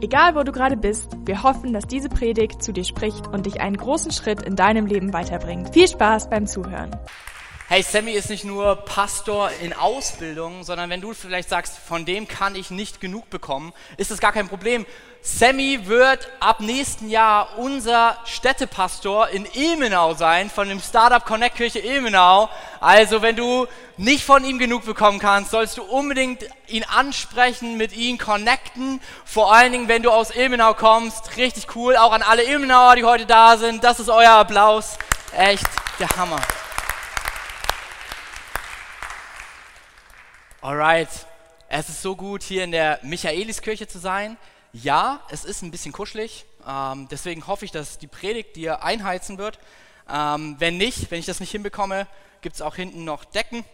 Egal wo du gerade bist, wir hoffen, dass diese Predigt zu dir spricht und dich einen großen Schritt in deinem Leben weiterbringt. Viel Spaß beim Zuhören. Hey, Sammy ist nicht nur Pastor in Ausbildung, sondern wenn du vielleicht sagst, von dem kann ich nicht genug bekommen, ist das gar kein Problem. Sammy wird ab nächsten Jahr unser Städtepastor in Ilmenau sein, von dem Startup Connect Kirche Ilmenau. Also wenn du nicht von ihm genug bekommen kannst, sollst du unbedingt ihn ansprechen, mit ihm connecten. Vor allen Dingen, wenn du aus Ilmenau kommst. Richtig cool. Auch an alle Ilmenauer, die heute da sind. Das ist euer Applaus. Echt der Hammer. Alright, es ist so gut, hier in der Michaeliskirche zu sein. Ja, es ist ein bisschen kuschelig, ähm, deswegen hoffe ich, dass die Predigt dir einheizen wird. Ähm, wenn nicht, wenn ich das nicht hinbekomme, gibt es auch hinten noch Decken.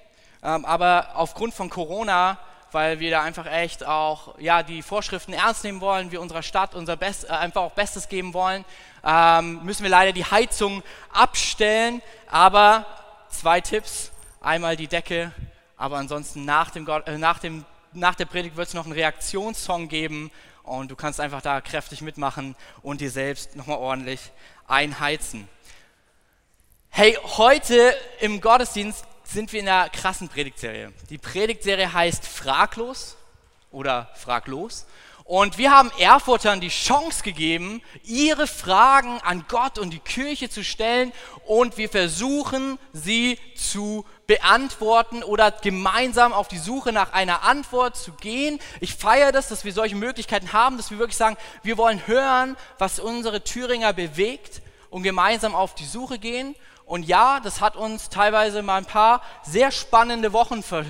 Ähm, aber aufgrund von Corona, weil wir da einfach echt auch ja, die Vorschriften ernst nehmen wollen, wir unserer Stadt unser Best, äh, einfach auch Bestes geben wollen, ähm, müssen wir leider die Heizung abstellen. Aber zwei Tipps, einmal die Decke aber ansonsten nach, dem äh, nach, dem, nach der Predigt wird es noch einen Reaktionssong geben und du kannst einfach da kräftig mitmachen und dir selbst nochmal ordentlich einheizen. Hey, heute im Gottesdienst sind wir in einer krassen Predigtserie. Die Predigtserie heißt Fraglos oder Fraglos. Und wir haben Erfurtern die Chance gegeben, ihre Fragen an Gott und die Kirche zu stellen und wir versuchen, sie zu beantworten oder gemeinsam auf die Suche nach einer Antwort zu gehen. Ich feiere das, dass wir solche Möglichkeiten haben, dass wir wirklich sagen, wir wollen hören, was unsere Thüringer bewegt und gemeinsam auf die Suche gehen. Und ja, das hat uns teilweise mal ein paar sehr spannende Wochen ver,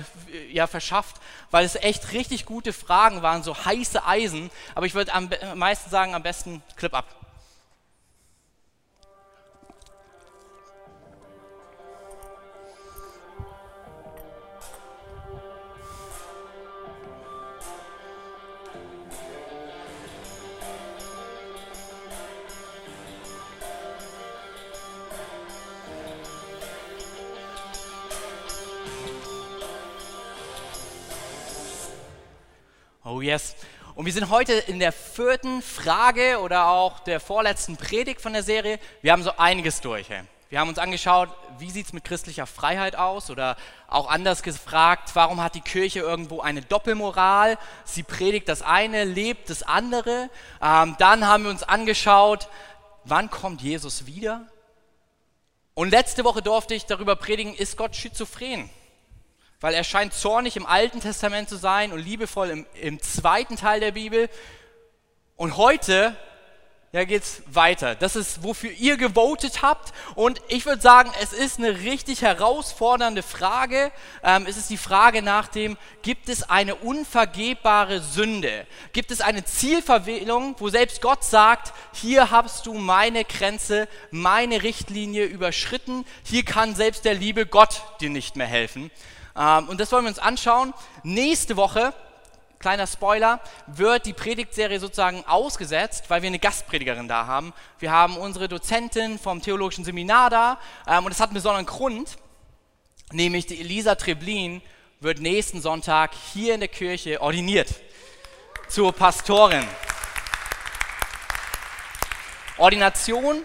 ja, verschafft, weil es echt richtig gute Fragen waren, so heiße Eisen. Aber ich würde am meisten sagen, am besten Clip ab. Oh yes. Und wir sind heute in der vierten Frage oder auch der vorletzten Predigt von der Serie. Wir haben so einiges durch. Hey. Wir haben uns angeschaut, wie sieht es mit christlicher Freiheit aus oder auch anders gefragt, warum hat die Kirche irgendwo eine Doppelmoral? Sie predigt das eine, lebt das andere. Ähm, dann haben wir uns angeschaut, wann kommt Jesus wieder? Und letzte Woche durfte ich darüber predigen, ist Gott schizophren? Weil er scheint zornig im Alten Testament zu sein und liebevoll im, im zweiten Teil der Bibel. Und heute ja, geht es weiter. Das ist, wofür ihr gewotet habt. Und ich würde sagen, es ist eine richtig herausfordernde Frage. Ähm, es ist die Frage nach dem, gibt es eine unvergebbare Sünde? Gibt es eine Zielverwählung, wo selbst Gott sagt, hier hast du meine Grenze, meine Richtlinie überschritten. Hier kann selbst der liebe Gott dir nicht mehr helfen. Ähm, und das wollen wir uns anschauen. Nächste Woche, kleiner Spoiler, wird die Predigtserie sozusagen ausgesetzt, weil wir eine Gastpredigerin da haben. Wir haben unsere Dozentin vom Theologischen Seminar da ähm, und das hat einen besonderen Grund, nämlich die Elisa Treblin wird nächsten Sonntag hier in der Kirche ordiniert zur Pastorin. Ordination,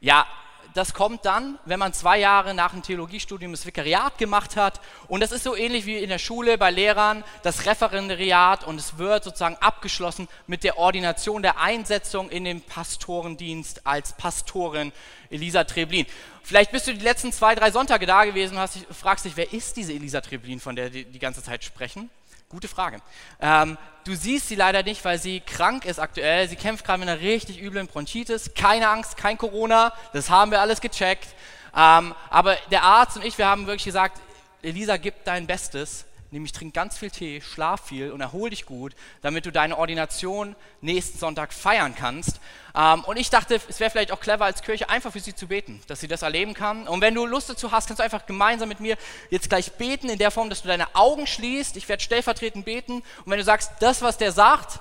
ja, das kommt dann, wenn man zwei Jahre nach dem Theologiestudium das Vikariat gemacht hat. Und das ist so ähnlich wie in der Schule bei Lehrern, das Referendariat. Und es wird sozusagen abgeschlossen mit der Ordination, der Einsetzung in den Pastorendienst als Pastorin Elisa Treblin. Vielleicht bist du die letzten zwei, drei Sonntage da gewesen und hast, fragst dich, wer ist diese Elisa Treblin, von der die die ganze Zeit sprechen? Gute Frage. Ähm, du siehst sie leider nicht, weil sie krank ist aktuell. Sie kämpft gerade mit einer richtig üblen Bronchitis. Keine Angst, kein Corona. Das haben wir alles gecheckt. Ähm, aber der Arzt und ich, wir haben wirklich gesagt, Elisa, gib dein Bestes. Nämlich trink ganz viel Tee, schlaf viel und erhol dich gut, damit du deine Ordination nächsten Sonntag feiern kannst. Ähm, und ich dachte, es wäre vielleicht auch clever als Kirche einfach für sie zu beten, dass sie das erleben kann. Und wenn du Lust dazu hast, kannst du einfach gemeinsam mit mir jetzt gleich beten, in der Form, dass du deine Augen schließt. Ich werde stellvertretend beten. Und wenn du sagst, das, was der sagt,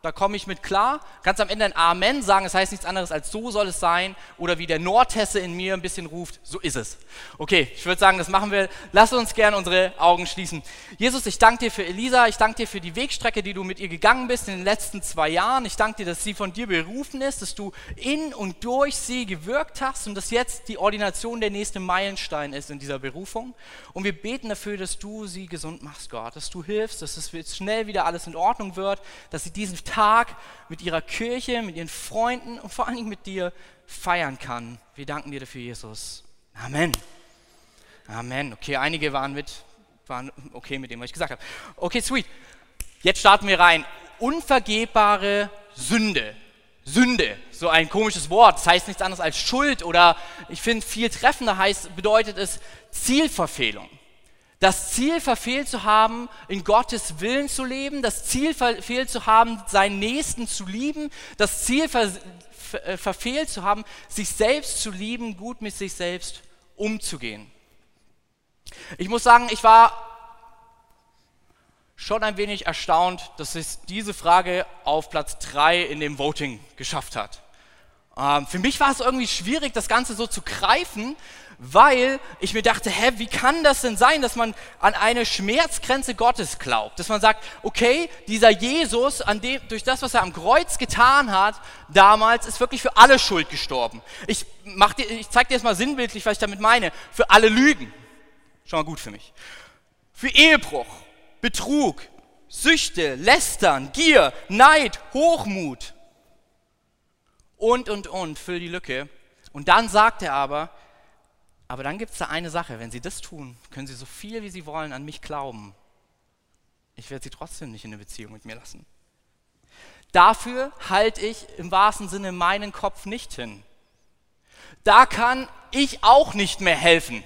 da komme ich mit klar. Kannst am Ende ein Amen sagen, das heißt nichts anderes als so soll es sein. Oder wie der Nordhesse in mir ein bisschen ruft, so ist es. Okay, ich würde sagen, das machen wir. Lass uns gerne unsere Augen schließen. Jesus, ich danke dir für Elisa, ich danke dir für die Wegstrecke, die du mit ihr gegangen bist in den letzten zwei Jahren. Ich danke dir, dass sie von dir berufen ist, dass du in und durch sie gewirkt hast und dass jetzt die Ordination der nächste Meilenstein ist in dieser Berufung. Und wir beten dafür, dass du sie gesund machst, Gott, dass du hilfst, dass es schnell wieder alles in Ordnung wird, dass sie diesen Tag mit ihrer Kirche, mit ihren Freunden und vor allen Dingen mit dir feiern kann. Wir danken dir dafür, Jesus. Amen. Amen. Okay, einige waren mit, waren okay mit dem, was ich gesagt habe. Okay, sweet. Jetzt starten wir rein. Unvergebbare Sünde. Sünde, so ein komisches Wort, das heißt nichts anderes als Schuld oder ich finde viel treffender heißt, bedeutet es Zielverfehlung das Ziel verfehlt zu haben, in Gottes Willen zu leben, das Ziel verfehlt zu haben, seinen Nächsten zu lieben, das Ziel ver äh, verfehlt zu haben, sich selbst zu lieben, gut mit sich selbst umzugehen. Ich muss sagen, ich war schon ein wenig erstaunt, dass es diese Frage auf Platz 3 in dem Voting geschafft hat. Ähm, für mich war es irgendwie schwierig, das Ganze so zu greifen, weil ich mir dachte, hä, wie kann das denn sein, dass man an eine Schmerzgrenze Gottes glaubt? Dass man sagt, okay, dieser Jesus, an dem, durch das, was er am Kreuz getan hat, damals, ist wirklich für alle Schuld gestorben. Ich, mach dir, ich zeig dir jetzt mal sinnbildlich, was ich damit meine. Für alle Lügen. Schon mal gut für mich. Für Ehebruch, Betrug, Süchte, Lästern, Gier, Neid, Hochmut und, und, und, füll die Lücke. Und dann sagt er aber, aber dann gibt es da eine Sache, wenn Sie das tun, können Sie so viel wie Sie wollen an mich glauben. Ich werde Sie trotzdem nicht in eine Beziehung mit mir lassen. Dafür halte ich im wahrsten Sinne meinen Kopf nicht hin. Da kann ich auch nicht mehr helfen.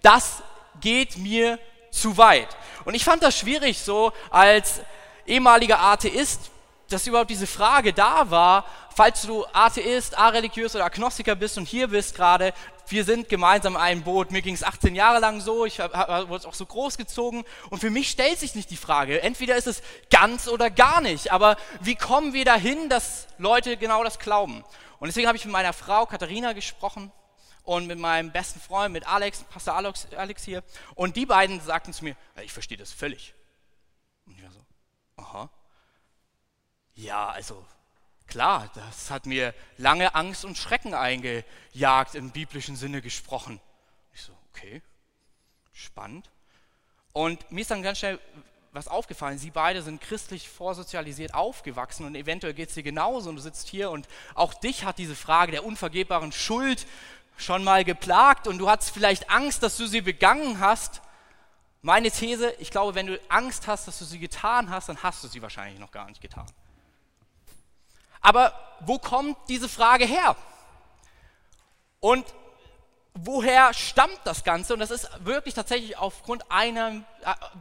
Das geht mir zu weit. Und ich fand das schwierig so als ehemaliger Atheist, dass überhaupt diese Frage da war, falls du Atheist, areligiös oder Agnostiker bist und hier bist gerade, wir sind gemeinsam in einem Boot. Mir ging es 18 Jahre lang so, ich wurde auch so großgezogen und für mich stellt sich nicht die Frage, entweder ist es ganz oder gar nicht, aber wie kommen wir dahin, dass Leute genau das glauben? Und deswegen habe ich mit meiner Frau Katharina gesprochen und mit meinem besten Freund, mit Alex, Pastor Alex, Alex hier und die beiden sagten zu mir, ich verstehe das völlig. Und ich war so, aha. Ja, also Klar, das hat mir lange Angst und Schrecken eingejagt, im biblischen Sinne gesprochen. Ich so, okay, spannend. Und mir ist dann ganz schnell was aufgefallen. Sie beide sind christlich vorsozialisiert aufgewachsen und eventuell geht es dir genauso und du sitzt hier und auch dich hat diese Frage der unvergebbaren Schuld schon mal geplagt und du hattest vielleicht Angst, dass du sie begangen hast. Meine These, ich glaube, wenn du Angst hast, dass du sie getan hast, dann hast du sie wahrscheinlich noch gar nicht getan. Aber wo kommt diese Frage her? Und woher stammt das Ganze? Und das ist wirklich tatsächlich aufgrund einer,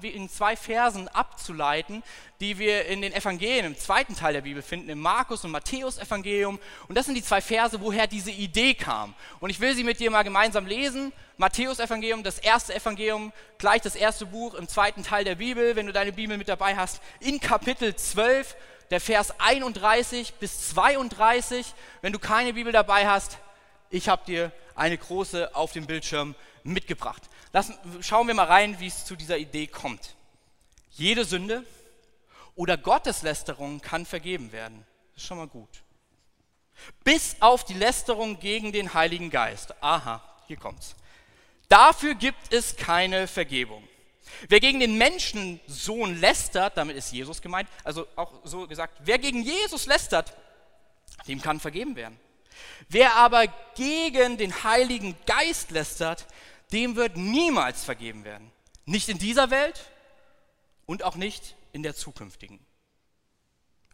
äh, in zwei Versen abzuleiten, die wir in den Evangelien, im zweiten Teil der Bibel finden, im Markus- und Matthäus-Evangelium. Und das sind die zwei Verse, woher diese Idee kam. Und ich will sie mit dir mal gemeinsam lesen. Matthäus-Evangelium, das erste Evangelium, gleich das erste Buch im zweiten Teil der Bibel, wenn du deine Bibel mit dabei hast, in Kapitel 12 der Vers 31 bis 32. Wenn du keine Bibel dabei hast, ich habe dir eine große auf dem Bildschirm mitgebracht. Lass, schauen wir mal rein, wie es zu dieser Idee kommt. Jede Sünde oder Gotteslästerung kann vergeben werden. Das ist schon mal gut. Bis auf die Lästerung gegen den Heiligen Geist. Aha, hier kommt's. Dafür gibt es keine Vergebung. Wer gegen den Menschensohn lästert, damit ist Jesus gemeint, also auch so gesagt, wer gegen Jesus lästert, dem kann vergeben werden. Wer aber gegen den Heiligen Geist lästert, dem wird niemals vergeben werden. Nicht in dieser Welt und auch nicht in der zukünftigen.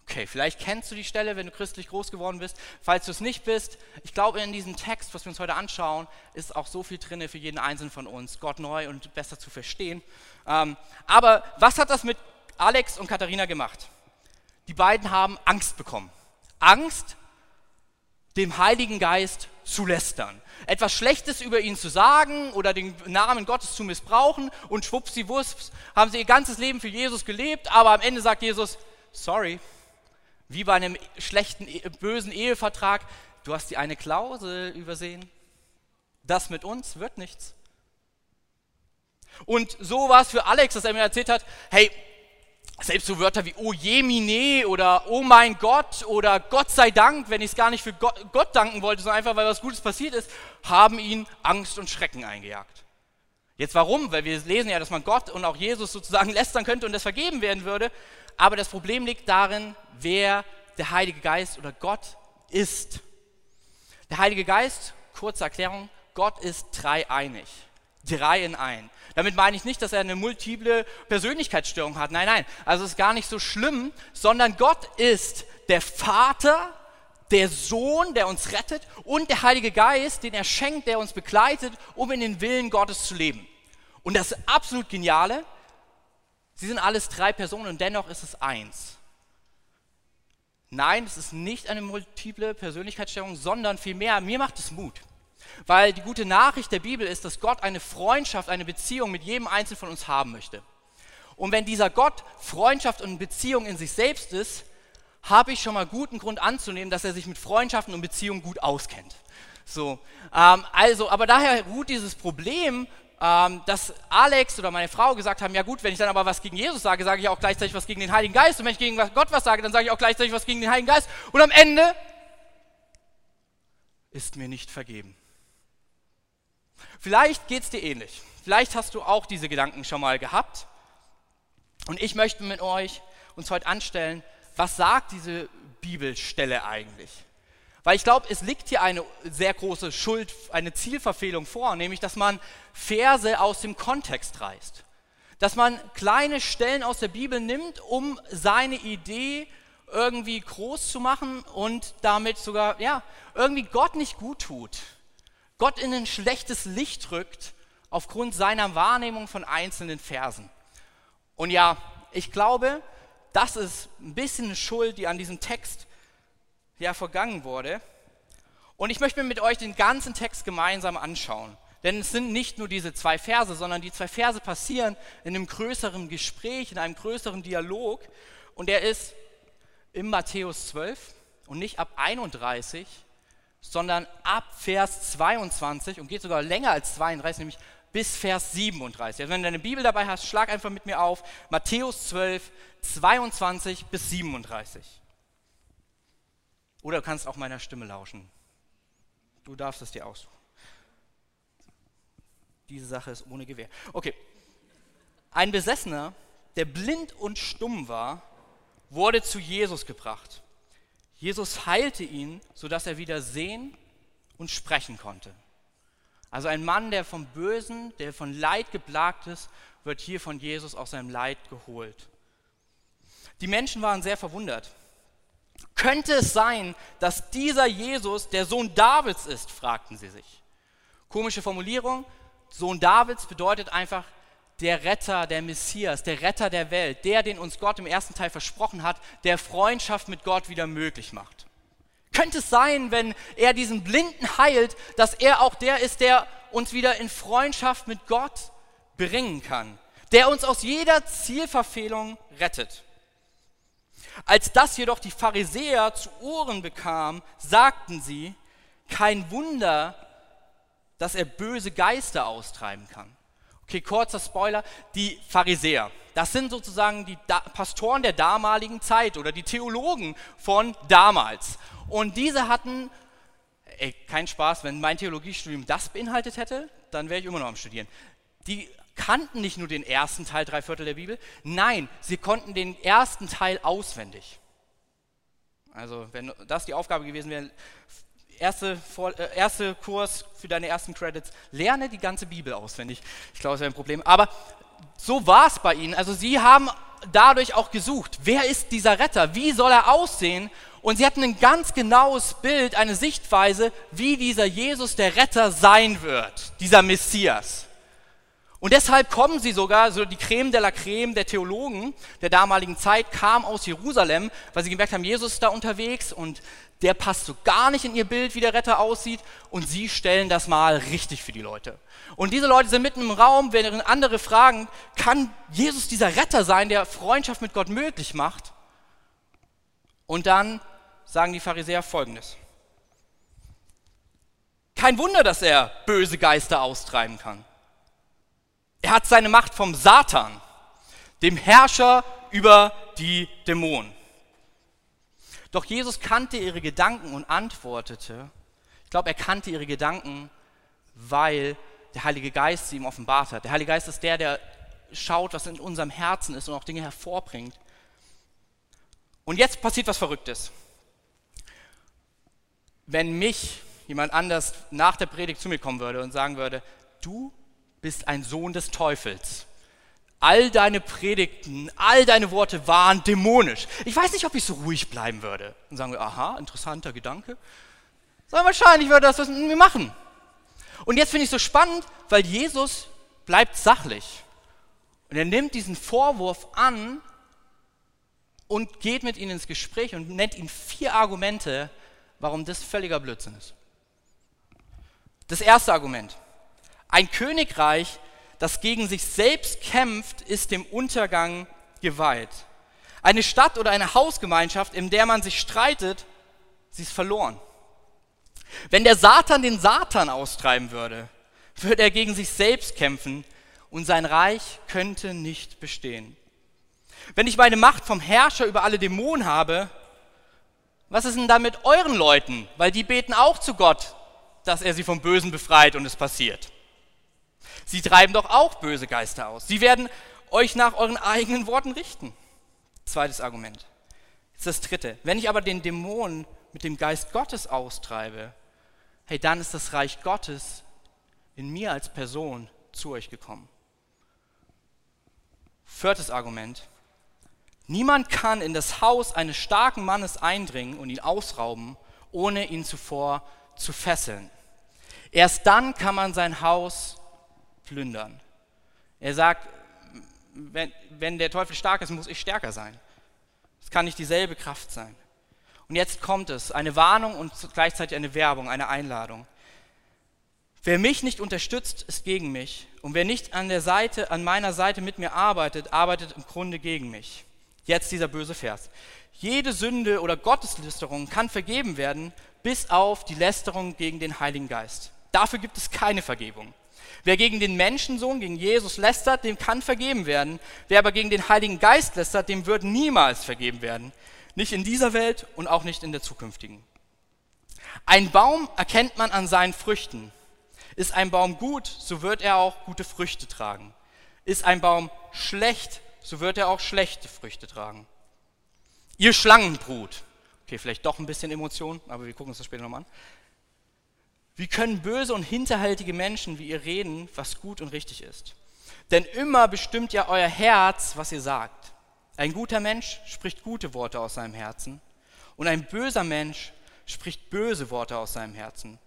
Okay, vielleicht kennst du die Stelle, wenn du christlich groß geworden bist. Falls du es nicht bist, ich glaube, in diesem Text, was wir uns heute anschauen, ist auch so viel drin für jeden Einzelnen von uns, Gott neu und besser zu verstehen. Ähm, aber was hat das mit Alex und Katharina gemacht? Die beiden haben Angst bekommen. Angst, dem Heiligen Geist zu lästern. Etwas Schlechtes über ihn zu sagen oder den Namen Gottes zu missbrauchen und schwuppsiwupps haben sie ihr ganzes Leben für Jesus gelebt, aber am Ende sagt Jesus, sorry, wie bei einem schlechten, e, bösen Ehevertrag, du hast die eine Klausel übersehen. Das mit uns wird nichts. Und so war es für Alex, dass er mir erzählt hat, hey, selbst so Wörter wie Oh Jemine oder Oh mein Gott oder Gott sei Dank, wenn ich es gar nicht für Gott, Gott danken wollte, sondern einfach, weil was Gutes passiert ist, haben ihn Angst und Schrecken eingejagt. Jetzt warum? Weil wir lesen ja, dass man Gott und auch Jesus sozusagen lästern könnte und das vergeben werden würde. Aber das Problem liegt darin, wer der Heilige Geist oder Gott ist. Der Heilige Geist, kurze Erklärung, Gott ist dreieinig. Drei in ein. Damit meine ich nicht, dass er eine multiple Persönlichkeitsstörung hat. Nein, nein. Also ist gar nicht so schlimm, sondern Gott ist der Vater, der Sohn, der uns rettet und der Heilige Geist, den er schenkt, der uns begleitet, um in den Willen Gottes zu leben. Und das absolut Geniale, Sie sind alles drei Personen und dennoch ist es eins. Nein, es ist nicht eine multiple Persönlichkeitsstörung, sondern vielmehr, mir macht es Mut. Weil die gute Nachricht der Bibel ist, dass Gott eine Freundschaft, eine Beziehung mit jedem Einzelnen von uns haben möchte. Und wenn dieser Gott Freundschaft und Beziehung in sich selbst ist, habe ich schon mal guten Grund anzunehmen, dass er sich mit Freundschaften und Beziehungen gut auskennt. So, ähm, also, aber daher ruht dieses Problem ähm, dass Alex oder meine Frau gesagt haben, ja gut, wenn ich dann aber was gegen Jesus sage, sage ich auch gleichzeitig was gegen den Heiligen Geist. Und wenn ich gegen Gott was sage, dann sage ich auch gleichzeitig was gegen den Heiligen Geist. Und am Ende ist mir nicht vergeben. Vielleicht geht es dir ähnlich. Vielleicht hast du auch diese Gedanken schon mal gehabt. Und ich möchte mit euch uns heute anstellen, was sagt diese Bibelstelle eigentlich? Weil ich glaube, es liegt hier eine sehr große Schuld, eine Zielverfehlung vor, nämlich dass man Verse aus dem Kontext reißt. Dass man kleine Stellen aus der Bibel nimmt, um seine Idee irgendwie groß zu machen und damit sogar, ja, irgendwie Gott nicht gut tut. Gott in ein schlechtes Licht rückt aufgrund seiner Wahrnehmung von einzelnen Versen. Und ja, ich glaube, das ist ein bisschen Schuld, die an diesem Text ja vergangen wurde. Und ich möchte mir mit euch den ganzen Text gemeinsam anschauen. Denn es sind nicht nur diese zwei Verse, sondern die zwei Verse passieren in einem größeren Gespräch, in einem größeren Dialog. Und der ist im Matthäus 12 und nicht ab 31, sondern ab Vers 22 und geht sogar länger als 32, nämlich bis Vers 37. Also wenn du deine Bibel dabei hast, schlag einfach mit mir auf. Matthäus 12, 22 bis 37. Oder du kannst auch meiner Stimme lauschen. Du darfst es dir aussuchen. Diese Sache ist ohne Gewehr. Okay. Ein Besessener, der blind und stumm war, wurde zu Jesus gebracht. Jesus heilte ihn, sodass er wieder sehen und sprechen konnte. Also ein Mann, der vom Bösen, der von Leid geplagt ist, wird hier von Jesus aus seinem Leid geholt. Die Menschen waren sehr verwundert. Könnte es sein, dass dieser Jesus der Sohn Davids ist, fragten sie sich. Komische Formulierung. Sohn Davids bedeutet einfach der Retter, der Messias, der Retter der Welt, der, den uns Gott im ersten Teil versprochen hat, der Freundschaft mit Gott wieder möglich macht. Könnte es sein, wenn er diesen Blinden heilt, dass er auch der ist, der uns wieder in Freundschaft mit Gott bringen kann, der uns aus jeder Zielverfehlung rettet? Als das jedoch die Pharisäer zu Ohren bekamen, sagten sie, kein Wunder, dass er böse Geister austreiben kann. Okay, kurzer Spoiler, die Pharisäer, das sind sozusagen die da Pastoren der damaligen Zeit oder die Theologen von damals. Und diese hatten, ey, kein Spaß, wenn mein Theologiestudium das beinhaltet hätte, dann wäre ich immer noch am Studieren. Die kannten nicht nur den ersten Teil, drei Viertel der Bibel, nein, sie konnten den ersten Teil auswendig. Also wenn das die Aufgabe gewesen wäre, erste, äh, erste Kurs für deine ersten Credits, lerne die ganze Bibel auswendig. Ich glaube, das wäre ein Problem. Aber so war es bei ihnen. Also sie haben dadurch auch gesucht, wer ist dieser Retter, wie soll er aussehen? Und sie hatten ein ganz genaues Bild, eine Sichtweise, wie dieser Jesus der Retter sein wird, dieser Messias. Und deshalb kommen sie sogar, so die Creme de la Creme der Theologen der damaligen Zeit kam aus Jerusalem, weil sie gemerkt haben, Jesus ist da unterwegs und der passt so gar nicht in ihr Bild, wie der Retter aussieht. Und sie stellen das mal richtig für die Leute. Und diese Leute sind mitten im Raum, während andere fragen, kann Jesus dieser Retter sein, der Freundschaft mit Gott möglich macht? Und dann sagen die Pharisäer folgendes. Kein Wunder, dass er böse Geister austreiben kann. Er hat seine Macht vom Satan, dem Herrscher über die Dämonen. Doch Jesus kannte ihre Gedanken und antwortete, ich glaube, er kannte ihre Gedanken, weil der Heilige Geist sie ihm offenbart hat. Der Heilige Geist ist der, der schaut, was in unserem Herzen ist und auch Dinge hervorbringt. Und jetzt passiert was Verrücktes. Wenn mich jemand anders nach der Predigt zu mir kommen würde und sagen würde, du bist ein Sohn des Teufels. All deine Predigten, all deine Worte waren dämonisch. Ich weiß nicht, ob ich so ruhig bleiben würde. Und sagen wir, aha, interessanter Gedanke. Sondern wahrscheinlich würde das was mir machen. Und jetzt finde ich es so spannend, weil Jesus bleibt sachlich. Und er nimmt diesen Vorwurf an und geht mit ihnen ins Gespräch und nennt ihnen vier Argumente, warum das völliger Blödsinn ist. Das erste Argument. Ein Königreich, das gegen sich selbst kämpft, ist dem Untergang geweiht. Eine Stadt oder eine Hausgemeinschaft, in der man sich streitet, sie ist verloren. Wenn der Satan den Satan austreiben würde, würde er gegen sich selbst kämpfen und sein Reich könnte nicht bestehen. Wenn ich meine Macht vom Herrscher über alle Dämonen habe, was ist denn da mit euren Leuten? Weil die beten auch zu Gott, dass er sie vom Bösen befreit und es passiert. Sie treiben doch auch böse Geister aus. Sie werden euch nach euren eigenen Worten richten. Zweites Argument. Jetzt das dritte. Wenn ich aber den Dämon mit dem Geist Gottes austreibe, hey, dann ist das Reich Gottes in mir als Person zu euch gekommen. Viertes Argument. Niemand kann in das Haus eines starken Mannes eindringen und ihn ausrauben, ohne ihn zuvor zu fesseln. Erst dann kann man sein Haus plündern. Er sagt, wenn, wenn der Teufel stark ist, muss ich stärker sein. Es kann nicht dieselbe Kraft sein. Und jetzt kommt es, eine Warnung und gleichzeitig eine Werbung, eine Einladung. Wer mich nicht unterstützt, ist gegen mich. Und wer nicht an der Seite, an meiner Seite mit mir arbeitet, arbeitet im Grunde gegen mich. Jetzt dieser böse Vers. Jede Sünde oder Gotteslästerung kann vergeben werden, bis auf die Lästerung gegen den Heiligen Geist. Dafür gibt es keine Vergebung. Wer gegen den Menschensohn, gegen Jesus lästert, dem kann vergeben werden. Wer aber gegen den Heiligen Geist lästert, dem wird niemals vergeben werden. Nicht in dieser Welt und auch nicht in der zukünftigen. Ein Baum erkennt man an seinen Früchten. Ist ein Baum gut, so wird er auch gute Früchte tragen. Ist ein Baum schlecht, so wird er auch schlechte Früchte tragen. Ihr Schlangenbrut. Okay, vielleicht doch ein bisschen Emotion, aber wir gucken uns das später nochmal an. Wie können böse und hinterhältige Menschen wie ihr reden, was gut und richtig ist? Denn immer bestimmt ja euer Herz, was ihr sagt. Ein guter Mensch spricht gute Worte aus seinem Herzen und ein böser Mensch spricht böse Worte aus seinem Herzen.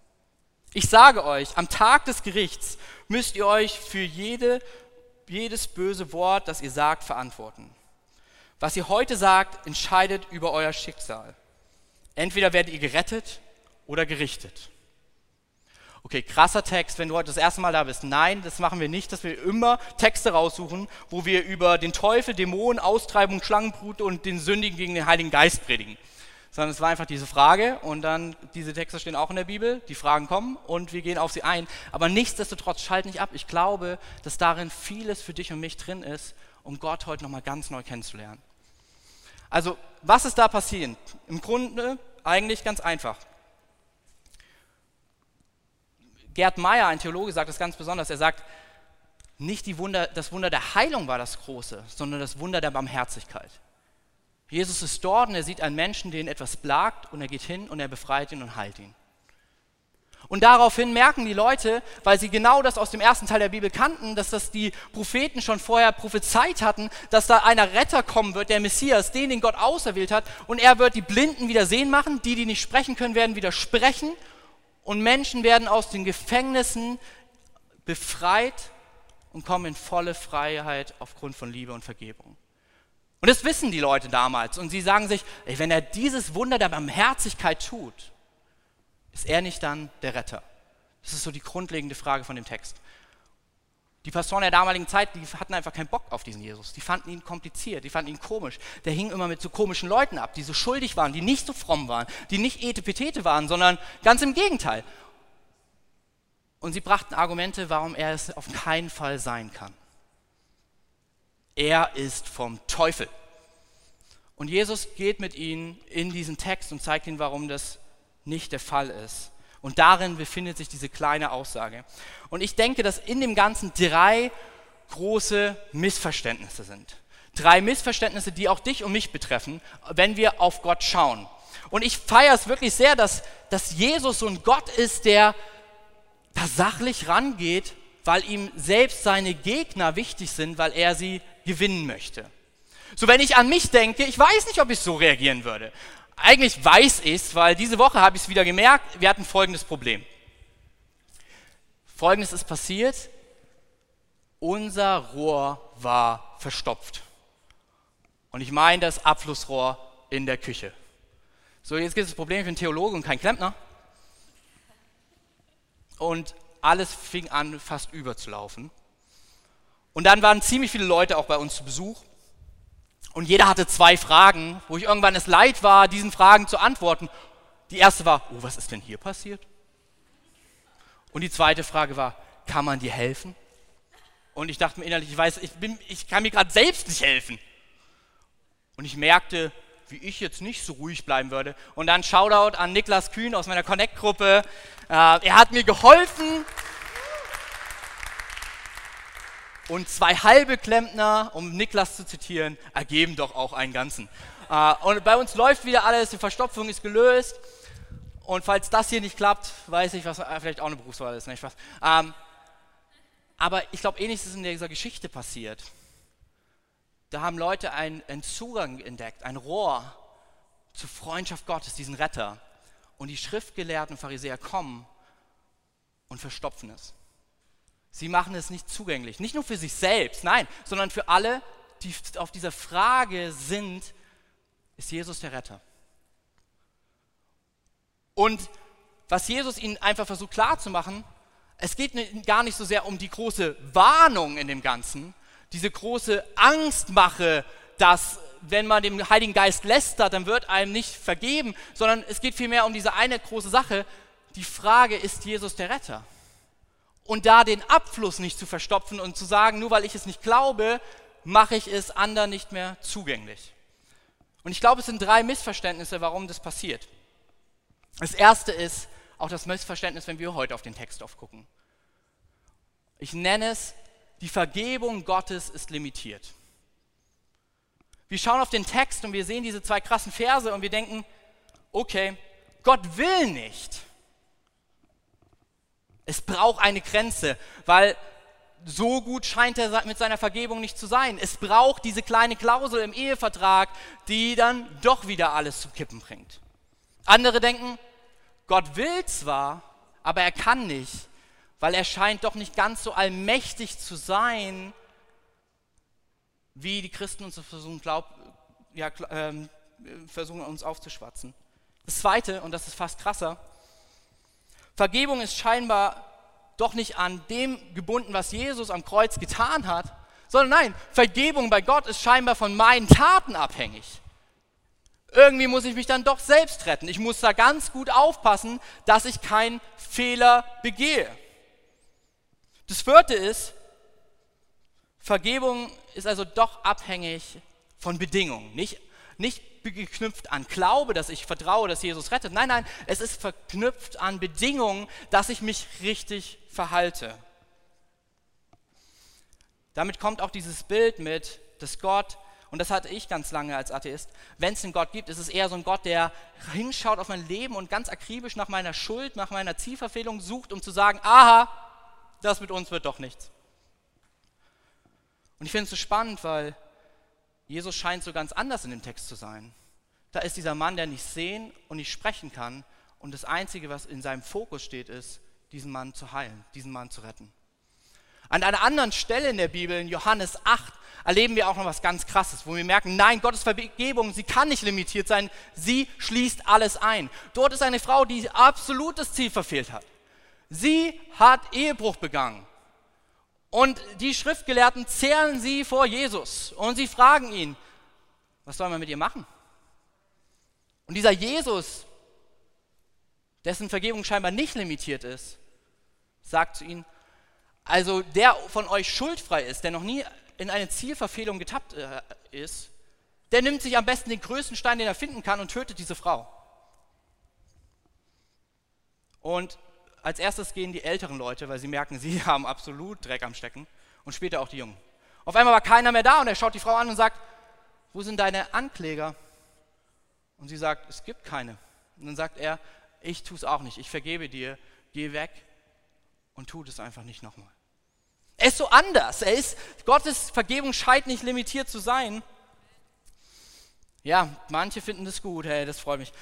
Ich sage euch, am Tag des Gerichts müsst ihr euch für jede, jedes böse Wort, das ihr sagt, verantworten. Was ihr heute sagt, entscheidet über euer Schicksal. Entweder werdet ihr gerettet oder gerichtet. Okay, krasser Text, wenn du heute das erste Mal da bist. Nein, das machen wir nicht, dass wir immer Texte raussuchen, wo wir über den Teufel, Dämonen, Austreibung, Schlangenbrut und den Sündigen gegen den Heiligen Geist predigen. Sondern es war einfach diese Frage und dann, diese Texte stehen auch in der Bibel, die Fragen kommen und wir gehen auf sie ein. Aber nichtsdestotrotz, schalt nicht ab. Ich glaube, dass darin vieles für dich und mich drin ist, um Gott heute nochmal ganz neu kennenzulernen. Also, was ist da passiert? Im Grunde eigentlich ganz einfach. Gerd Meyer, ein Theologe, sagt das ganz besonders. Er sagt, nicht die Wunder, das Wunder der Heilung war das Große, sondern das Wunder der Barmherzigkeit. Jesus ist dort und er sieht einen Menschen, den etwas plagt und er geht hin und er befreit ihn und heilt ihn. Und daraufhin merken die Leute, weil sie genau das aus dem ersten Teil der Bibel kannten, dass das die Propheten schon vorher prophezeit hatten, dass da einer Retter kommen wird, der Messias, den, den Gott auserwählt hat, und er wird die Blinden wieder sehen machen, die, die nicht sprechen können, werden wieder sprechen, und Menschen werden aus den Gefängnissen befreit und kommen in volle Freiheit aufgrund von Liebe und Vergebung. Und das wissen die Leute damals, und sie sagen sich, ey, wenn er dieses Wunder der Barmherzigkeit tut, ist er nicht dann der Retter? Das ist so die grundlegende Frage von dem Text. Die Pastoren der damaligen Zeit, die hatten einfach keinen Bock auf diesen Jesus. Die fanden ihn kompliziert, die fanden ihn komisch. Der hing immer mit so komischen Leuten ab, die so schuldig waren, die nicht so fromm waren, die nicht etepetete waren, sondern ganz im Gegenteil. Und sie brachten Argumente, warum er es auf keinen Fall sein kann. Er ist vom Teufel. Und Jesus geht mit ihnen in diesen Text und zeigt ihnen, warum das nicht der Fall ist. Und darin befindet sich diese kleine Aussage. Und ich denke, dass in dem Ganzen drei große Missverständnisse sind. Drei Missverständnisse, die auch dich und mich betreffen, wenn wir auf Gott schauen. Und ich feiere es wirklich sehr, dass, dass Jesus so ein Gott ist, der da sachlich rangeht, weil ihm selbst seine Gegner wichtig sind, weil er sie gewinnen möchte. So, wenn ich an mich denke, ich weiß nicht, ob ich so reagieren würde. Eigentlich weiß ich es, weil diese Woche habe ich es wieder gemerkt, wir hatten folgendes Problem. Folgendes ist passiert, unser Rohr war verstopft. Und ich meine das Abflussrohr in der Küche. So, jetzt gibt es das Problem, ich bin Theologe und kein Klempner. Und alles fing an, fast überzulaufen. Und dann waren ziemlich viele Leute auch bei uns zu Besuch. Und jeder hatte zwei Fragen, wo ich irgendwann es leid war, diesen Fragen zu antworten. Die erste war, oh, was ist denn hier passiert? Und die zweite Frage war, kann man dir helfen? Und ich dachte mir innerlich, ich weiß, ich, bin, ich kann mir gerade selbst nicht helfen. Und ich merkte, wie ich jetzt nicht so ruhig bleiben würde. Und dann Shoutout an Niklas Kühn aus meiner Connect-Gruppe. Äh, er hat mir geholfen. Und zwei halbe Klempner, um Niklas zu zitieren, ergeben doch auch einen ganzen. Äh, und bei uns läuft wieder alles, die Verstopfung ist gelöst. Und falls das hier nicht klappt, weiß ich, was äh, vielleicht auch eine Berufswahl ist, nicht Spaß. Ähm, aber ich glaube, ähnliches ist in dieser Geschichte passiert. Da haben Leute einen, einen Zugang entdeckt, ein Rohr zur Freundschaft Gottes, diesen Retter. Und die Schriftgelehrten und Pharisäer kommen und verstopfen es. Sie machen es nicht zugänglich, nicht nur für sich selbst, nein, sondern für alle, die auf dieser Frage sind, ist Jesus der Retter? Und was Jesus ihnen einfach versucht klarzumachen, es geht gar nicht so sehr um die große Warnung in dem Ganzen, diese große Angstmache, dass wenn man dem Heiligen Geist lästert, dann wird einem nicht vergeben, sondern es geht vielmehr um diese eine große Sache, die Frage, ist Jesus der Retter? Und da den Abfluss nicht zu verstopfen und zu sagen, nur weil ich es nicht glaube, mache ich es anderen nicht mehr zugänglich. Und ich glaube, es sind drei Missverständnisse, warum das passiert. Das erste ist auch das Missverständnis, wenn wir heute auf den Text aufgucken. Ich nenne es, die Vergebung Gottes ist limitiert. Wir schauen auf den Text und wir sehen diese zwei krassen Verse und wir denken, okay, Gott will nicht, es braucht eine Grenze, weil so gut scheint er mit seiner Vergebung nicht zu sein. Es braucht diese kleine Klausel im Ehevertrag, die dann doch wieder alles zum Kippen bringt. Andere denken, Gott will zwar, aber er kann nicht, weil er scheint doch nicht ganz so allmächtig zu sein, wie die Christen uns versuchen, glaub, ja, äh, versuchen uns aufzuschwatzen. Das Zweite, und das ist fast krasser, Vergebung ist scheinbar doch nicht an dem gebunden, was Jesus am Kreuz getan hat, sondern nein, Vergebung bei Gott ist scheinbar von meinen Taten abhängig. Irgendwie muss ich mich dann doch selbst retten. Ich muss da ganz gut aufpassen, dass ich keinen Fehler begehe. Das vierte ist, Vergebung ist also doch abhängig von Bedingungen. Nicht, nicht geknüpft an Glaube, dass ich vertraue, dass Jesus rettet. Nein, nein, es ist verknüpft an Bedingungen, dass ich mich richtig verhalte. Damit kommt auch dieses Bild mit, dass Gott und das hatte ich ganz lange als Atheist, wenn es einen Gott gibt, ist es eher so ein Gott, der hinschaut auf mein Leben und ganz akribisch nach meiner Schuld, nach meiner Zielverfehlung sucht, um zu sagen, aha, das mit uns wird doch nichts. Und ich finde es so spannend, weil Jesus scheint so ganz anders in dem Text zu sein. Da ist dieser Mann, der nicht sehen und nicht sprechen kann. Und das Einzige, was in seinem Fokus steht, ist, diesen Mann zu heilen, diesen Mann zu retten. An einer anderen Stelle in der Bibel, in Johannes 8, erleben wir auch noch was ganz Krasses, wo wir merken, nein, Gottes Vergebung, sie kann nicht limitiert sein, sie schließt alles ein. Dort ist eine Frau, die absolut das Ziel verfehlt hat. Sie hat Ehebruch begangen. Und die Schriftgelehrten zählen sie vor Jesus und sie fragen ihn, was soll man mit ihr machen? Und dieser Jesus, dessen Vergebung scheinbar nicht limitiert ist, sagt zu ihnen, also der von euch schuldfrei ist, der noch nie in eine Zielverfehlung getappt äh, ist, der nimmt sich am besten den größten Stein, den er finden kann und tötet diese Frau. Und als erstes gehen die älteren Leute, weil sie merken, sie haben absolut Dreck am Stecken und später auch die Jungen. Auf einmal war keiner mehr da und er schaut die Frau an und sagt, wo sind deine Ankläger? Und sie sagt, es gibt keine. Und dann sagt er, ich tue es auch nicht, ich vergebe dir, geh weg und tu es einfach nicht nochmal. Er ist so anders. Er ist, Gottes Vergebung scheint nicht limitiert zu sein. Ja, manche finden das gut, hey, das freut mich.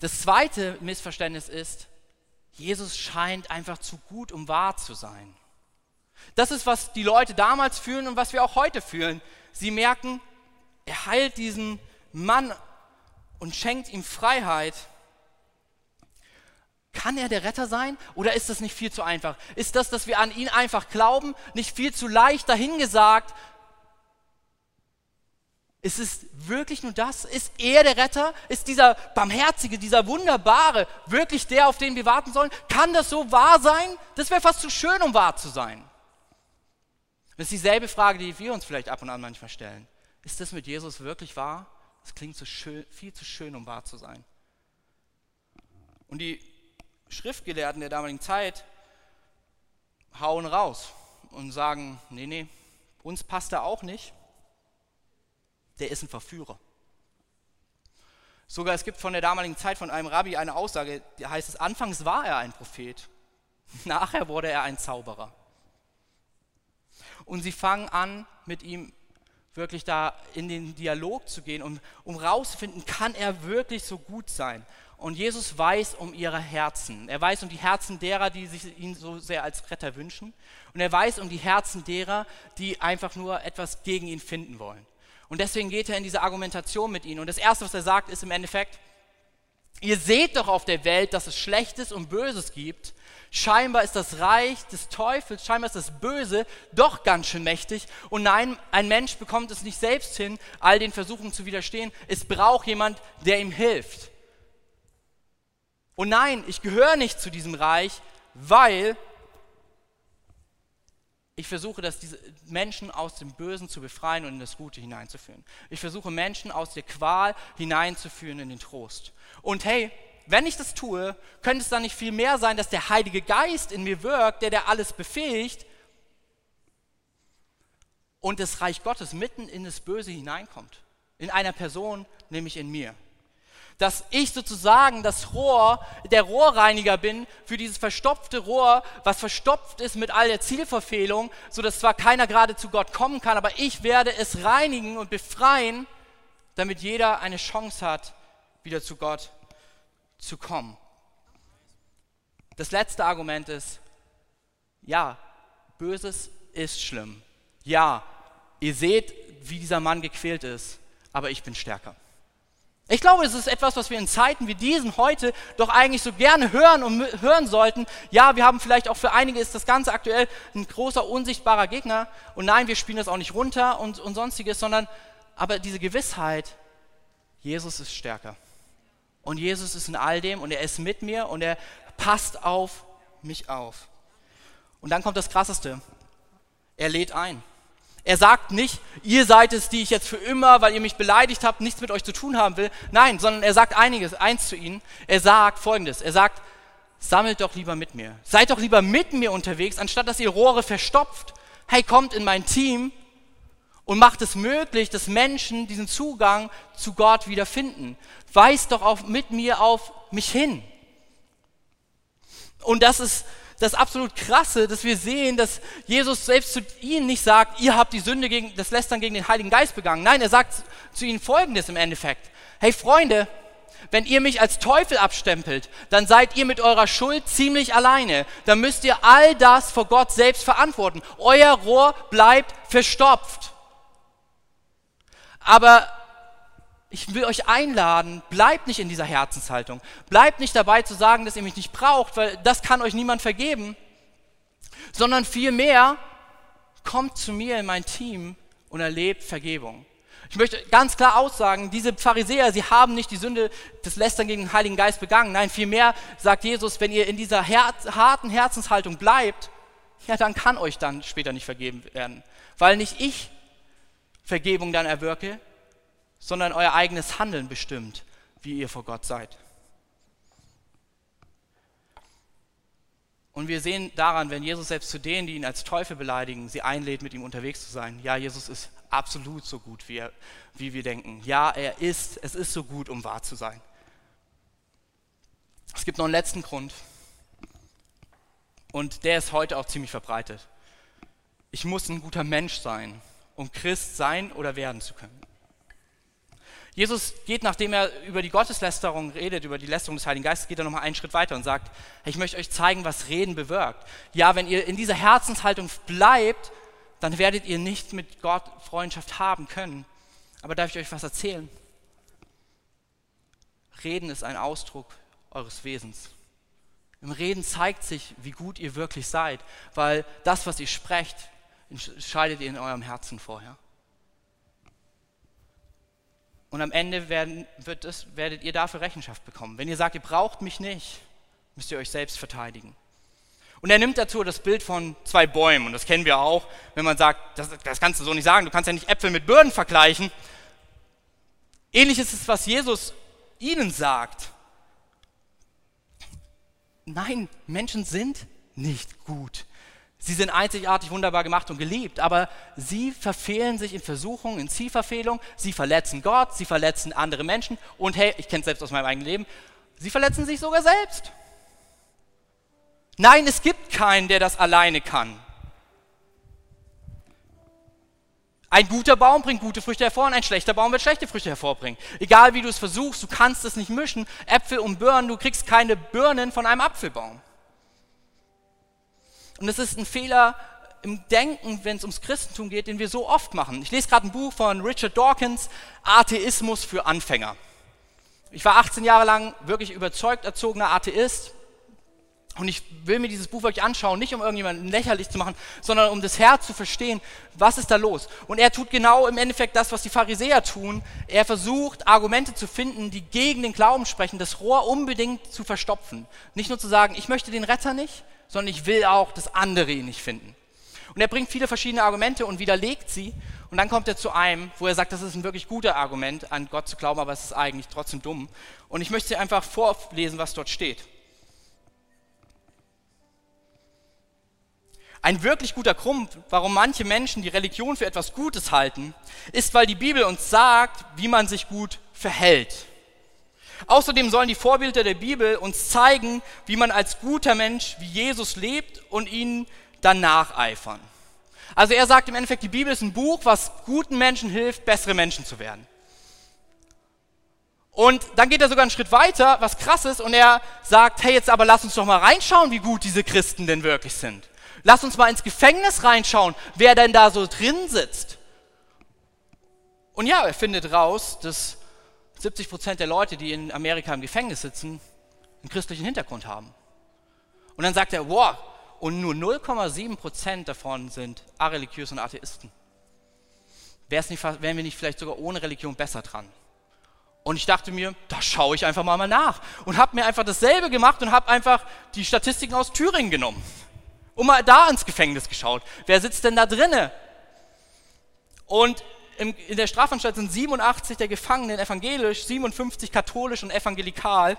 Das zweite Missverständnis ist, Jesus scheint einfach zu gut, um wahr zu sein. Das ist, was die Leute damals fühlen und was wir auch heute fühlen. Sie merken, er heilt diesen Mann und schenkt ihm Freiheit. Kann er der Retter sein oder ist das nicht viel zu einfach? Ist das, dass wir an ihn einfach glauben, nicht viel zu leicht dahingesagt, ist es wirklich nur das? Ist er der Retter? Ist dieser Barmherzige, dieser Wunderbare wirklich der, auf den wir warten sollen? Kann das so wahr sein? Das wäre fast zu schön, um wahr zu sein. Das ist dieselbe Frage, die wir uns vielleicht ab und an manchmal stellen. Ist das mit Jesus wirklich wahr? Das klingt so schön, viel zu schön, um wahr zu sein. Und die Schriftgelehrten der damaligen Zeit hauen raus und sagen, nee, nee, uns passt er auch nicht der ist ein Verführer. Sogar es gibt von der damaligen Zeit von einem Rabbi eine Aussage, die heißt es, anfangs war er ein Prophet, nachher wurde er ein Zauberer. Und sie fangen an, mit ihm wirklich da in den Dialog zu gehen, um, um rauszufinden, kann er wirklich so gut sein? Und Jesus weiß um ihre Herzen. Er weiß um die Herzen derer, die sich ihn so sehr als Retter wünschen. Und er weiß um die Herzen derer, die einfach nur etwas gegen ihn finden wollen. Und deswegen geht er in diese Argumentation mit ihnen. Und das Erste, was er sagt, ist im Endeffekt, ihr seht doch auf der Welt, dass es Schlechtes und Böses gibt. Scheinbar ist das Reich des Teufels, scheinbar ist das Böse doch ganz schön mächtig. Und nein, ein Mensch bekommt es nicht selbst hin, all den Versuchen zu widerstehen. Es braucht jemand, der ihm hilft. Und nein, ich gehöre nicht zu diesem Reich, weil ich versuche, dass diese Menschen aus dem Bösen zu befreien und in das Gute hineinzuführen. Ich versuche, Menschen aus der Qual hineinzuführen in den Trost. Und hey, wenn ich das tue, könnte es dann nicht viel mehr sein, dass der Heilige Geist in mir wirkt, der der alles befähigt und das Reich Gottes mitten in das Böse hineinkommt. In einer Person, nämlich in mir dass ich sozusagen das Rohr, der Rohrreiniger bin für dieses verstopfte Rohr, was verstopft ist mit all der Zielverfehlung, sodass zwar keiner gerade zu Gott kommen kann, aber ich werde es reinigen und befreien, damit jeder eine Chance hat, wieder zu Gott zu kommen. Das letzte Argument ist, ja, Böses ist schlimm. Ja, ihr seht, wie dieser Mann gequält ist, aber ich bin stärker. Ich glaube, es ist etwas, was wir in Zeiten wie diesen heute doch eigentlich so gerne hören und hören sollten. Ja, wir haben vielleicht auch für einige ist das Ganze aktuell ein großer unsichtbarer Gegner. Und nein, wir spielen das auch nicht runter und, und sonstiges, sondern aber diese Gewissheit, Jesus ist stärker. Und Jesus ist in all dem und er ist mit mir und er passt auf mich auf. Und dann kommt das Krasseste. Er lädt ein. Er sagt nicht, ihr seid es, die ich jetzt für immer, weil ihr mich beleidigt habt, nichts mit euch zu tun haben will. Nein, sondern er sagt einiges, eins zu ihnen. Er sagt folgendes. Er sagt, sammelt doch lieber mit mir. Seid doch lieber mit mir unterwegs, anstatt dass ihr Rohre verstopft. Hey, kommt in mein Team und macht es möglich, dass Menschen diesen Zugang zu Gott wiederfinden. Weis doch auch mit mir auf mich hin. Und das ist das absolut Krasse, dass wir sehen, dass Jesus selbst zu ihnen nicht sagt, ihr habt die Sünde gegen das Lästern gegen den Heiligen Geist begangen. Nein, er sagt zu ihnen Folgendes im Endeffekt. Hey Freunde, wenn ihr mich als Teufel abstempelt, dann seid ihr mit eurer Schuld ziemlich alleine. Dann müsst ihr all das vor Gott selbst verantworten. Euer Rohr bleibt verstopft. Aber ich will euch einladen, bleibt nicht in dieser Herzenshaltung. Bleibt nicht dabei zu sagen, dass ihr mich nicht braucht, weil das kann euch niemand vergeben, sondern vielmehr kommt zu mir in mein Team und erlebt Vergebung. Ich möchte ganz klar aussagen, diese Pharisäer, sie haben nicht die Sünde des Lästern gegen den Heiligen Geist begangen. Nein, vielmehr sagt Jesus, wenn ihr in dieser Herz, harten Herzenshaltung bleibt, ja, dann kann euch dann später nicht vergeben werden. Weil nicht ich Vergebung dann erwirke, sondern euer eigenes Handeln bestimmt, wie ihr vor Gott seid. Und wir sehen daran, wenn Jesus selbst zu denen, die ihn als Teufel beleidigen, sie einlädt, mit ihm unterwegs zu sein. Ja, Jesus ist absolut so gut, wie, er, wie wir denken. Ja, er ist, es ist so gut, um wahr zu sein. Es gibt noch einen letzten Grund. Und der ist heute auch ziemlich verbreitet. Ich muss ein guter Mensch sein, um Christ sein oder werden zu können. Jesus geht, nachdem er über die Gotteslästerung redet, über die Lästerung des Heiligen Geistes, geht er nochmal einen Schritt weiter und sagt, ich möchte euch zeigen, was Reden bewirkt. Ja, wenn ihr in dieser Herzenshaltung bleibt, dann werdet ihr nicht mit Gott Freundschaft haben können. Aber darf ich euch was erzählen? Reden ist ein Ausdruck eures Wesens. Im Reden zeigt sich, wie gut ihr wirklich seid, weil das, was ihr sprecht, entscheidet ihr in eurem Herzen vorher. Und am Ende werden, es, werdet ihr dafür Rechenschaft bekommen. Wenn ihr sagt, ihr braucht mich nicht, müsst ihr euch selbst verteidigen. Und er nimmt dazu das Bild von zwei Bäumen. Und das kennen wir auch, wenn man sagt, das, das kannst du so nicht sagen, du kannst ja nicht Äpfel mit Birnen vergleichen. Ähnlich ist es, was Jesus ihnen sagt. Nein, Menschen sind nicht gut. Sie sind einzigartig, wunderbar gemacht und geliebt, aber sie verfehlen sich in Versuchungen, in Zielverfehlung, sie verletzen Gott, sie verletzen andere Menschen und hey, ich kenne es selbst aus meinem eigenen Leben, sie verletzen sich sogar selbst. Nein, es gibt keinen, der das alleine kann. Ein guter Baum bringt gute Früchte hervor und ein schlechter Baum wird schlechte Früchte hervorbringen. Egal wie du es versuchst, du kannst es nicht mischen. Äpfel und Birnen, du kriegst keine Birnen von einem Apfelbaum. Und das ist ein Fehler im Denken, wenn es ums Christentum geht, den wir so oft machen. Ich lese gerade ein Buch von Richard Dawkins, Atheismus für Anfänger. Ich war 18 Jahre lang wirklich überzeugt erzogener Atheist. Und ich will mir dieses Buch wirklich anschauen, nicht um irgendjemanden lächerlich zu machen, sondern um das Herz zu verstehen, was ist da los. Und er tut genau im Endeffekt das, was die Pharisäer tun. Er versucht, Argumente zu finden, die gegen den Glauben sprechen, das Rohr unbedingt zu verstopfen. Nicht nur zu sagen, ich möchte den Retter nicht, sondern ich will auch, dass andere ihn nicht finden. Und er bringt viele verschiedene Argumente und widerlegt sie. Und dann kommt er zu einem, wo er sagt, das ist ein wirklich guter Argument, an Gott zu glauben, aber es ist eigentlich trotzdem dumm. Und ich möchte einfach vorlesen, was dort steht. Ein wirklich guter Grund, warum manche Menschen die Religion für etwas Gutes halten, ist, weil die Bibel uns sagt, wie man sich gut verhält. Außerdem sollen die Vorbilder der Bibel uns zeigen, wie man als guter Mensch wie Jesus lebt und ihnen dann nacheifern. Also er sagt im Endeffekt, die Bibel ist ein Buch, was guten Menschen hilft, bessere Menschen zu werden. Und dann geht er sogar einen Schritt weiter, was krass ist, und er sagt, hey, jetzt aber lass uns doch mal reinschauen, wie gut diese Christen denn wirklich sind. Lass uns mal ins Gefängnis reinschauen, wer denn da so drin sitzt. Und ja, er findet raus, dass 70 Prozent der Leute, die in Amerika im Gefängnis sitzen, einen christlichen Hintergrund haben. Und dann sagt er, wow, und nur 0,7 Prozent davon sind areligiös und Atheisten. Nicht, wären wir nicht vielleicht sogar ohne Religion besser dran? Und ich dachte mir, da schaue ich einfach mal, mal nach. Und habe mir einfach dasselbe gemacht und habe einfach die Statistiken aus Thüringen genommen. Und mal da ins Gefängnis geschaut. Wer sitzt denn da drinne? Und in der Strafanstalt sind 87 der Gefangenen evangelisch, 57 katholisch und evangelikal.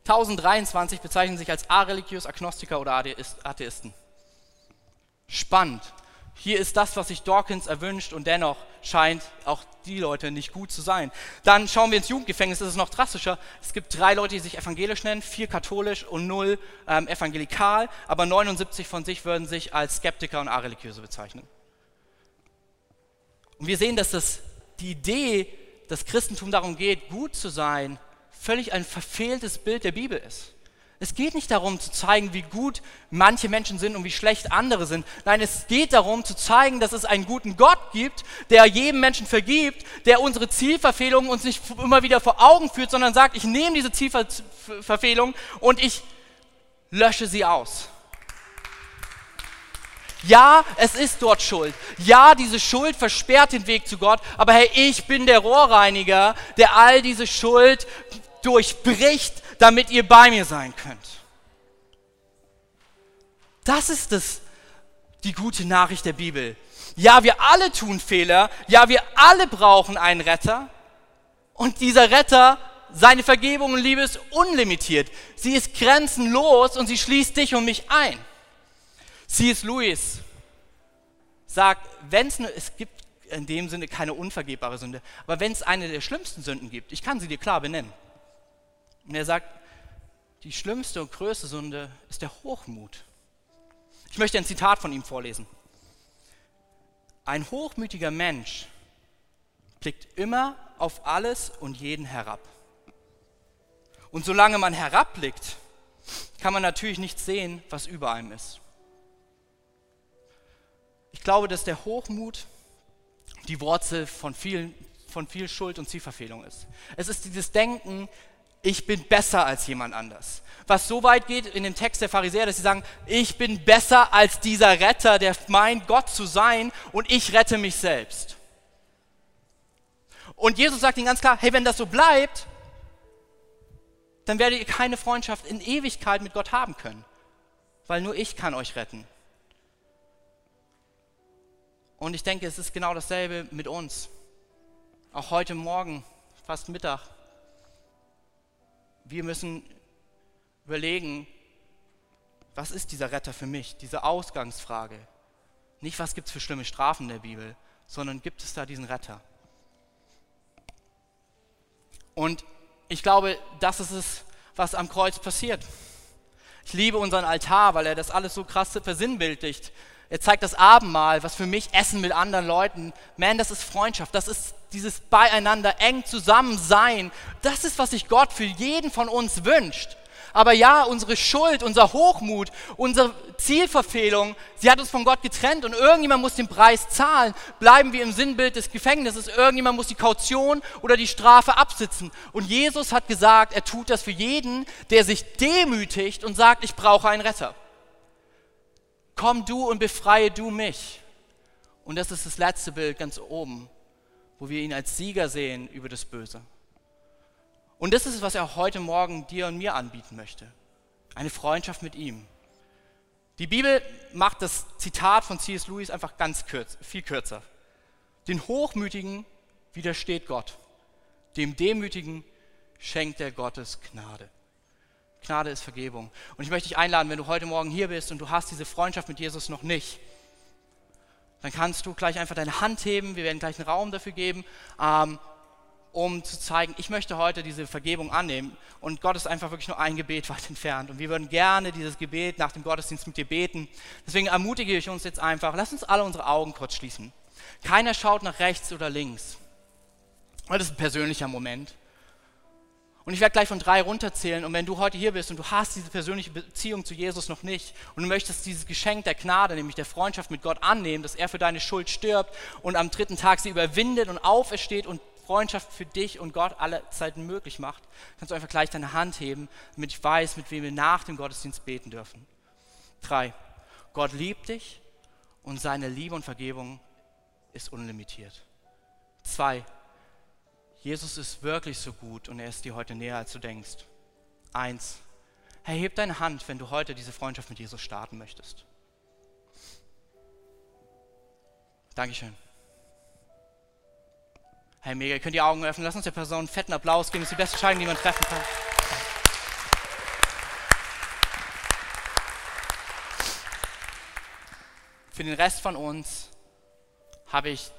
1023 bezeichnen sich als areligiös, Agnostiker oder Atheisten. Spannend. hier ist das, was sich Dawkins erwünscht und dennoch scheint auch die Leute nicht gut zu sein. Dann schauen wir ins Jugendgefängnis, das ist noch drastischer. Es gibt drei Leute, die sich evangelisch nennen, vier katholisch und null ähm, evangelikal, aber 79 von sich würden sich als Skeptiker und Areligiöse bezeichnen. Und wir sehen, dass das, die Idee, dass Christentum darum geht, gut zu sein, völlig ein verfehltes Bild der Bibel ist. Es geht nicht darum zu zeigen, wie gut manche Menschen sind und wie schlecht andere sind. Nein, es geht darum zu zeigen, dass es einen guten Gott gibt, der jedem Menschen vergibt, der unsere Zielverfehlungen uns nicht immer wieder vor Augen führt, sondern sagt, ich nehme diese Zielverfehlungen und ich lösche sie aus. Ja, es ist dort Schuld. Ja, diese Schuld versperrt den Weg zu Gott. Aber hey, ich bin der Rohrreiniger, der all diese Schuld durchbricht damit ihr bei mir sein könnt. Das ist es, die gute Nachricht der Bibel. Ja, wir alle tun Fehler. Ja, wir alle brauchen einen Retter. Und dieser Retter, seine Vergebung und Liebe ist unlimitiert. Sie ist grenzenlos und sie schließt dich und mich ein. C.S. Lewis sagt, wenn es es gibt in dem Sinne keine unvergebbare Sünde, aber wenn es eine der schlimmsten Sünden gibt, ich kann sie dir klar benennen, und er sagt, die schlimmste und größte Sünde ist der Hochmut. Ich möchte ein Zitat von ihm vorlesen. Ein hochmütiger Mensch blickt immer auf alles und jeden herab. Und solange man herabblickt, kann man natürlich nicht sehen, was über einem ist. Ich glaube, dass der Hochmut die Wurzel von, vielen, von viel Schuld und Zielverfehlung ist. Es ist dieses Denken, ich bin besser als jemand anders. Was so weit geht in dem Text der Pharisäer, dass sie sagen, ich bin besser als dieser Retter, der meint Gott zu sein und ich rette mich selbst. Und Jesus sagt ihnen ganz klar, hey, wenn das so bleibt, dann werdet ihr keine Freundschaft in Ewigkeit mit Gott haben können, weil nur ich kann euch retten. Und ich denke, es ist genau dasselbe mit uns. Auch heute Morgen, fast Mittag, wir müssen überlegen, was ist dieser Retter für mich? Diese Ausgangsfrage. Nicht, was gibt es für schlimme Strafen in der Bibel, sondern gibt es da diesen Retter? Und ich glaube, das ist es, was am Kreuz passiert. Ich liebe unseren Altar, weil er das alles so krass versinnbildlicht. Er zeigt das Abendmahl, was für mich Essen mit anderen Leuten. Man, das ist Freundschaft, das ist dieses Beieinander, eng zusammen sein. Das ist, was sich Gott für jeden von uns wünscht. Aber ja, unsere Schuld, unser Hochmut, unsere Zielverfehlung, sie hat uns von Gott getrennt und irgendjemand muss den Preis zahlen. Bleiben wir im Sinnbild des Gefängnisses, irgendjemand muss die Kaution oder die Strafe absitzen. Und Jesus hat gesagt, er tut das für jeden, der sich demütigt und sagt, ich brauche einen Retter komm du und befreie du mich. Und das ist das letzte Bild ganz oben, wo wir ihn als Sieger sehen über das Böse. Und das ist es, was er heute Morgen dir und mir anbieten möchte. Eine Freundschaft mit ihm. Die Bibel macht das Zitat von C.S. Lewis einfach ganz kürz, viel kürzer. Den Hochmütigen widersteht Gott, dem Demütigen schenkt er Gottes Gnade. Gnade ist Vergebung. Und ich möchte dich einladen, wenn du heute Morgen hier bist und du hast diese Freundschaft mit Jesus noch nicht, dann kannst du gleich einfach deine Hand heben. Wir werden gleich einen Raum dafür geben, ähm, um zu zeigen, ich möchte heute diese Vergebung annehmen. Und Gott ist einfach wirklich nur ein Gebet weit entfernt. Und wir würden gerne dieses Gebet nach dem Gottesdienst mit dir beten. Deswegen ermutige ich uns jetzt einfach, lass uns alle unsere Augen kurz schließen. Keiner schaut nach rechts oder links. Das ist ein persönlicher Moment. Und ich werde gleich von drei runterzählen. Und wenn du heute hier bist und du hast diese persönliche Beziehung zu Jesus noch nicht und du möchtest dieses Geschenk der Gnade, nämlich der Freundschaft mit Gott annehmen, dass er für deine Schuld stirbt und am dritten Tag sie überwindet und aufersteht und Freundschaft für dich und Gott alle Zeiten möglich macht, kannst du einfach gleich deine Hand heben, damit ich weiß, mit wem wir nach dem Gottesdienst beten dürfen. Drei. Gott liebt dich und seine Liebe und Vergebung ist unlimitiert. Zwei. Jesus ist wirklich so gut und er ist dir heute näher, als du denkst. Eins, hey, heb deine Hand, wenn du heute diese Freundschaft mit Jesus starten möchtest. Dankeschön. Hey, mega, ihr könnt die Augen öffnen. Lass uns der Person einen fetten Applaus geben. Das ist die beste Entscheidung, die man treffen kann. Für den Rest von uns habe ich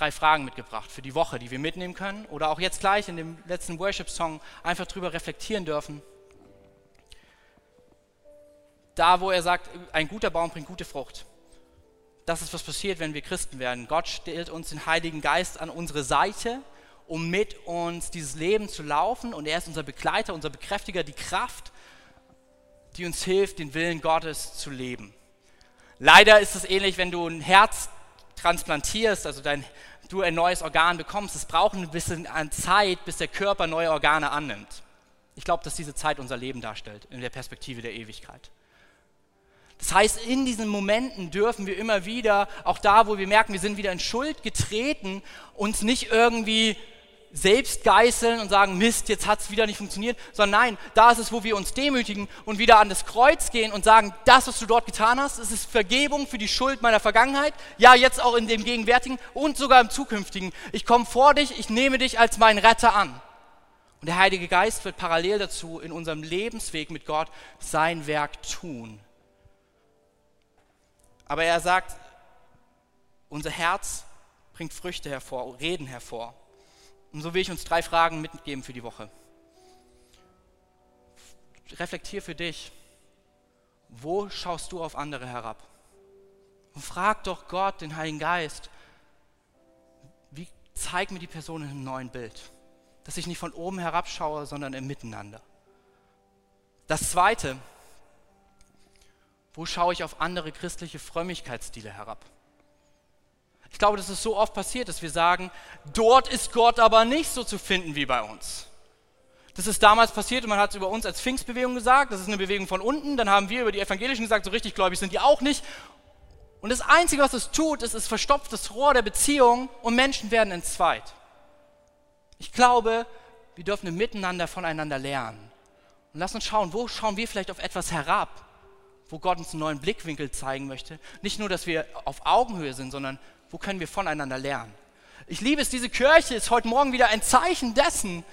drei Fragen mitgebracht für die Woche, die wir mitnehmen können oder auch jetzt gleich in dem letzten Worship-Song einfach drüber reflektieren dürfen. Da, wo er sagt, ein guter Baum bringt gute Frucht. Das ist, was passiert, wenn wir Christen werden. Gott stellt uns den Heiligen Geist an unsere Seite, um mit uns dieses Leben zu laufen. Und er ist unser Begleiter, unser Bekräftiger, die Kraft, die uns hilft, den Willen Gottes zu leben. Leider ist es ähnlich, wenn du ein Herz transplantierst, also dein, du ein neues Organ bekommst. Es braucht ein bisschen an Zeit, bis der Körper neue Organe annimmt. Ich glaube, dass diese Zeit unser Leben darstellt, in der Perspektive der Ewigkeit. Das heißt, in diesen Momenten dürfen wir immer wieder, auch da, wo wir merken, wir sind wieder in Schuld getreten, uns nicht irgendwie selbst geißeln und sagen, Mist, jetzt hat es wieder nicht funktioniert, sondern nein, da ist es, wo wir uns demütigen und wieder an das Kreuz gehen und sagen, das, was du dort getan hast, es ist Vergebung für die Schuld meiner Vergangenheit, ja, jetzt auch in dem Gegenwärtigen und sogar im Zukünftigen. Ich komme vor dich, ich nehme dich als meinen Retter an. Und der Heilige Geist wird parallel dazu in unserem Lebensweg mit Gott sein Werk tun. Aber er sagt, unser Herz bringt Früchte hervor, Reden hervor. Und so will ich uns drei Fragen mitgeben für die Woche. Reflektier für dich, wo schaust du auf andere herab? Und frag doch Gott, den Heiligen Geist, wie zeig mir die Person in einem neuen Bild, dass ich nicht von oben herabschaue, sondern im Miteinander. Das Zweite, wo schaue ich auf andere christliche Frömmigkeitsstile herab? Ich glaube, das ist so oft passiert, dass wir sagen, dort ist Gott aber nicht so zu finden wie bei uns. Das ist damals passiert und man hat es über uns als Pfingstbewegung gesagt, das ist eine Bewegung von unten, dann haben wir über die Evangelischen gesagt, so richtig gläubig sind die auch nicht. Und das Einzige, was es tut, ist, es verstopft das Rohr der Beziehung und Menschen werden entzweit. Ich glaube, wir dürfen Miteinander voneinander lernen. Und lass uns schauen, wo schauen wir vielleicht auf etwas herab, wo Gott uns einen neuen Blickwinkel zeigen möchte. Nicht nur, dass wir auf Augenhöhe sind, sondern wo können wir voneinander lernen? Ich liebe es, diese Kirche ist heute Morgen wieder ein Zeichen dessen,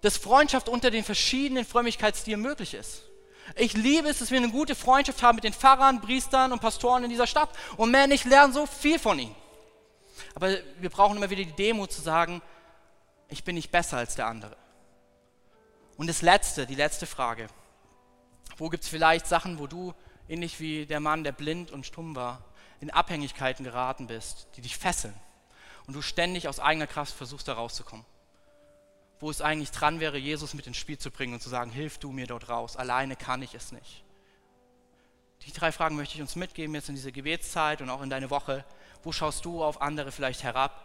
dass Freundschaft unter den verschiedenen Frömmigkeitsstilen möglich ist. Ich liebe es, dass wir eine gute Freundschaft haben mit den Pfarrern, Priestern und Pastoren in dieser Stadt. Und man, ich lerne so viel von ihnen. Aber wir brauchen immer wieder die Demo zu sagen, ich bin nicht besser als der andere. Und das Letzte, die letzte Frage. Wo gibt es vielleicht Sachen, wo du, ähnlich wie der Mann, der blind und stumm war, in Abhängigkeiten geraten bist, die dich fesseln und du ständig aus eigener Kraft versuchst, da rauszukommen. Wo es eigentlich dran wäre, Jesus mit ins Spiel zu bringen und zu sagen, hilf du mir dort raus, alleine kann ich es nicht. Die drei Fragen möchte ich uns mitgeben jetzt in diese Gebetszeit und auch in deine Woche. Wo schaust du auf andere vielleicht herab?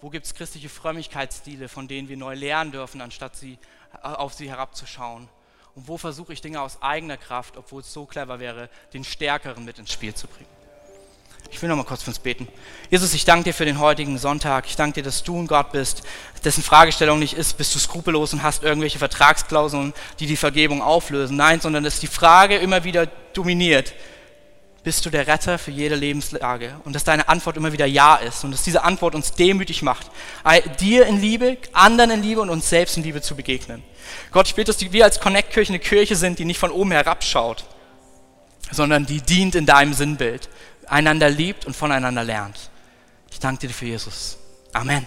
Wo gibt es christliche Frömmigkeitsstile, von denen wir neu lernen dürfen, anstatt sie, äh, auf sie herabzuschauen? Und wo versuche ich Dinge aus eigener Kraft, obwohl es so clever wäre, den Stärkeren mit ins Spiel zu bringen? Ich will noch mal kurz für uns beten. Jesus, ich danke dir für den heutigen Sonntag. Ich danke dir, dass du ein Gott bist, dessen Fragestellung nicht ist, bist du skrupellos und hast irgendwelche Vertragsklauseln, die die Vergebung auflösen. Nein, sondern dass die Frage immer wieder dominiert. Bist du der Retter für jede Lebenslage? Und dass deine Antwort immer wieder Ja ist und dass diese Antwort uns demütig macht, dir in Liebe, anderen in Liebe und uns selbst in Liebe zu begegnen. Gott, ich bitte, dass wir als Connect-Kirche eine Kirche sind, die nicht von oben herabschaut, sondern die dient in deinem Sinnbild einander liebt und voneinander lernt. Ich danke dir für Jesus. Amen.